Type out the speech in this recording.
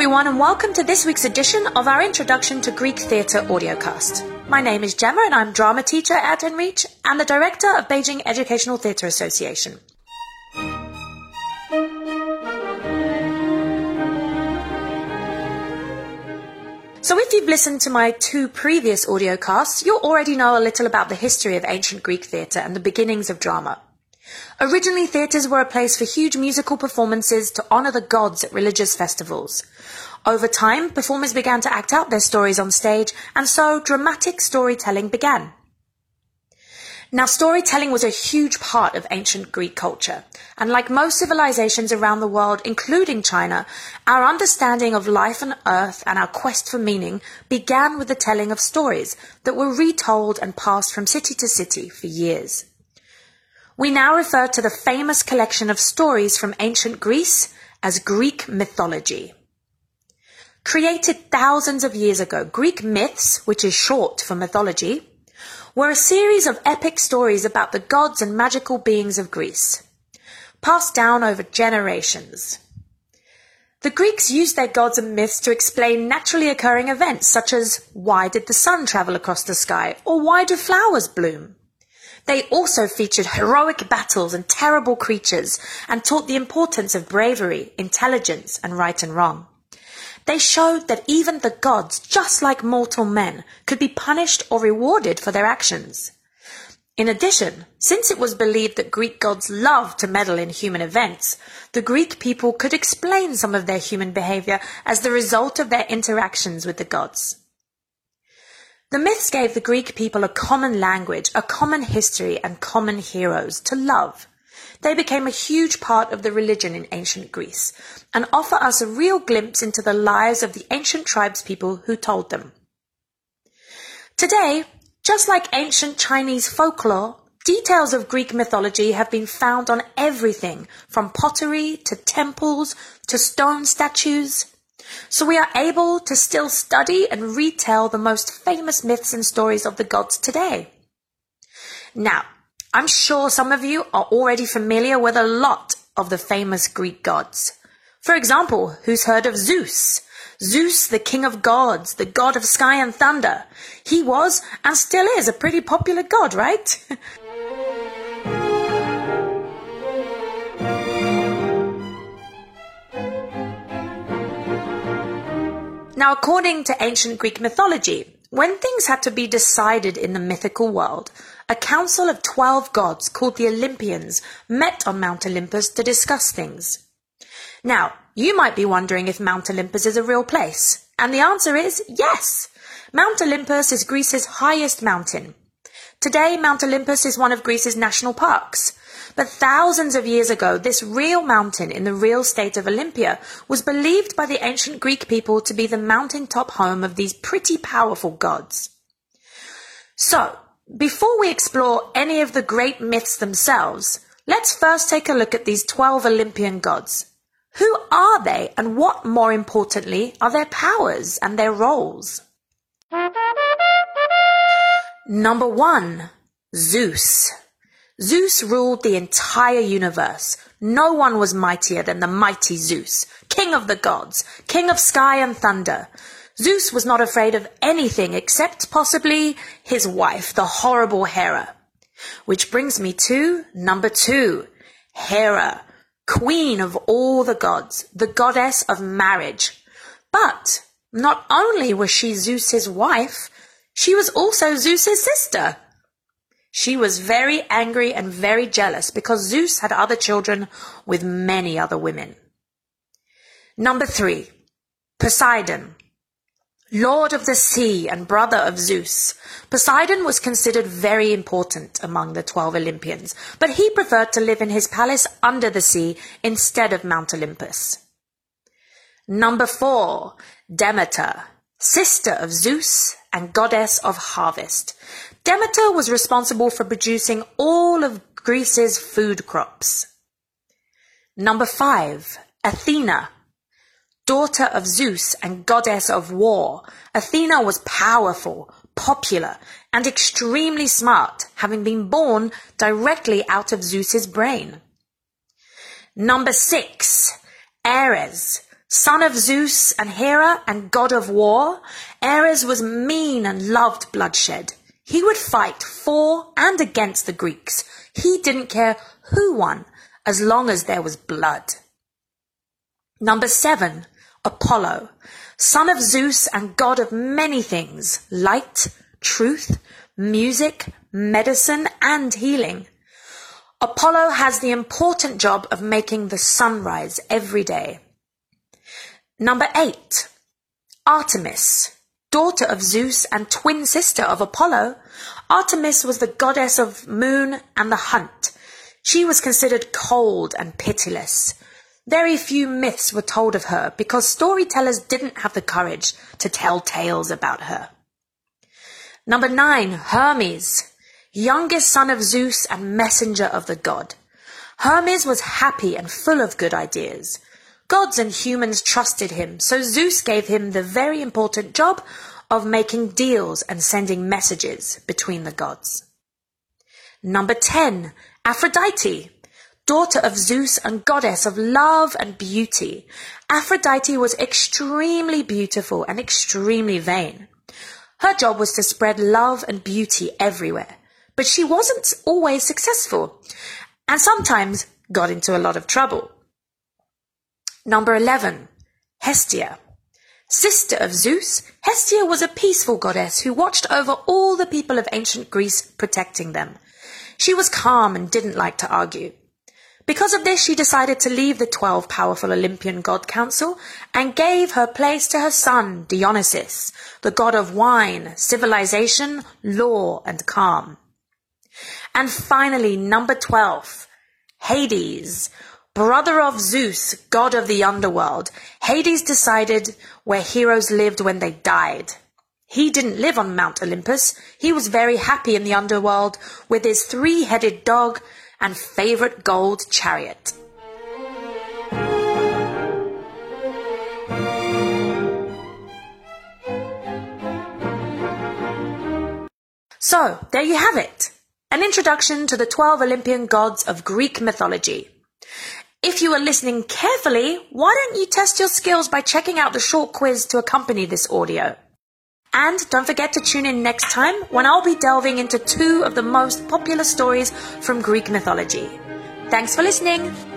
everyone, and welcome to this week's edition of our Introduction to Greek Theatre audiocast. My name is Gemma, and I'm drama teacher at Enreach and the director of Beijing Educational Theatre Association. So, if you've listened to my two previous audiocasts, you'll already know a little about the history of ancient Greek theatre and the beginnings of drama. Originally, theatres were a place for huge musical performances to honour the gods at religious festivals. Over time, performers began to act out their stories on stage, and so dramatic storytelling began. Now, storytelling was a huge part of ancient Greek culture, and like most civilizations around the world, including China, our understanding of life on earth and our quest for meaning began with the telling of stories that were retold and passed from city to city for years. We now refer to the famous collection of stories from ancient Greece as Greek mythology. Created thousands of years ago, Greek myths, which is short for mythology, were a series of epic stories about the gods and magical beings of Greece, passed down over generations. The Greeks used their gods and myths to explain naturally occurring events such as why did the sun travel across the sky or why do flowers bloom? They also featured heroic battles and terrible creatures and taught the importance of bravery, intelligence, and right and wrong. They showed that even the gods, just like mortal men, could be punished or rewarded for their actions. In addition, since it was believed that Greek gods loved to meddle in human events, the Greek people could explain some of their human behavior as the result of their interactions with the gods. The myths gave the Greek people a common language, a common history, and common heroes to love. They became a huge part of the religion in ancient Greece and offer us a real glimpse into the lives of the ancient tribespeople who told them. Today, just like ancient Chinese folklore, details of Greek mythology have been found on everything from pottery to temples to stone statues so we are able to still study and retell the most famous myths and stories of the gods today. Now, I'm sure some of you are already familiar with a lot of the famous Greek gods. For example, who's heard of Zeus? Zeus, the king of gods, the god of sky and thunder. He was and still is a pretty popular god, right? Now, according to ancient Greek mythology, when things had to be decided in the mythical world, a council of 12 gods called the Olympians met on Mount Olympus to discuss things. Now, you might be wondering if Mount Olympus is a real place. And the answer is yes. Mount Olympus is Greece's highest mountain. Today, Mount Olympus is one of Greece's national parks. But thousands of years ago, this real mountain in the real state of Olympia was believed by the ancient Greek people to be the mountaintop home of these pretty powerful gods. So, before we explore any of the great myths themselves, let's first take a look at these 12 Olympian gods. Who are they, and what, more importantly, are their powers and their roles? Number one, Zeus. Zeus ruled the entire universe. No one was mightier than the mighty Zeus, king of the gods, king of sky and thunder. Zeus was not afraid of anything except possibly his wife, the horrible Hera. Which brings me to number two, Hera, queen of all the gods, the goddess of marriage. But not only was she Zeus's wife, she was also Zeus's sister. She was very angry and very jealous because Zeus had other children with many other women. Number three, Poseidon. Lord of the sea and brother of Zeus, Poseidon was considered very important among the 12 Olympians, but he preferred to live in his palace under the sea instead of Mount Olympus. Number four, Demeter, sister of Zeus and goddess of harvest. Demeter was responsible for producing all of Greece's food crops. Number five, Athena, daughter of Zeus and goddess of war. Athena was powerful, popular, and extremely smart, having been born directly out of Zeus's brain. Number six, Ares, Son of Zeus and Hera and god of war, Ares was mean and loved bloodshed. He would fight for and against the Greeks. He didn't care who won, as long as there was blood. Number seven, Apollo, son of Zeus and god of many things, light, truth, music, medicine, and healing. Apollo has the important job of making the sun rise every day. Number eight, Artemis, daughter of Zeus and twin sister of Apollo. Artemis was the goddess of moon and the hunt. She was considered cold and pitiless. Very few myths were told of her because storytellers didn't have the courage to tell tales about her. Number nine, Hermes, youngest son of Zeus and messenger of the god. Hermes was happy and full of good ideas. Gods and humans trusted him, so Zeus gave him the very important job of making deals and sending messages between the gods. Number 10, Aphrodite, daughter of Zeus and goddess of love and beauty. Aphrodite was extremely beautiful and extremely vain. Her job was to spread love and beauty everywhere, but she wasn't always successful and sometimes got into a lot of trouble. Number 11. Hestia. Sister of Zeus, Hestia was a peaceful goddess who watched over all the people of ancient Greece, protecting them. She was calm and didn't like to argue. Because of this, she decided to leave the twelve powerful Olympian god council and gave her place to her son, Dionysus, the god of wine, civilization, law, and calm. And finally, number 12, Hades brother of Zeus, god of the underworld, Hades decided where heroes lived when they died. He didn't live on Mount Olympus. He was very happy in the underworld with his three-headed dog and favorite gold chariot. So, there you have it. An introduction to the 12 Olympian gods of Greek mythology. If you are listening carefully, why don't you test your skills by checking out the short quiz to accompany this audio? And don't forget to tune in next time when I'll be delving into two of the most popular stories from Greek mythology. Thanks for listening!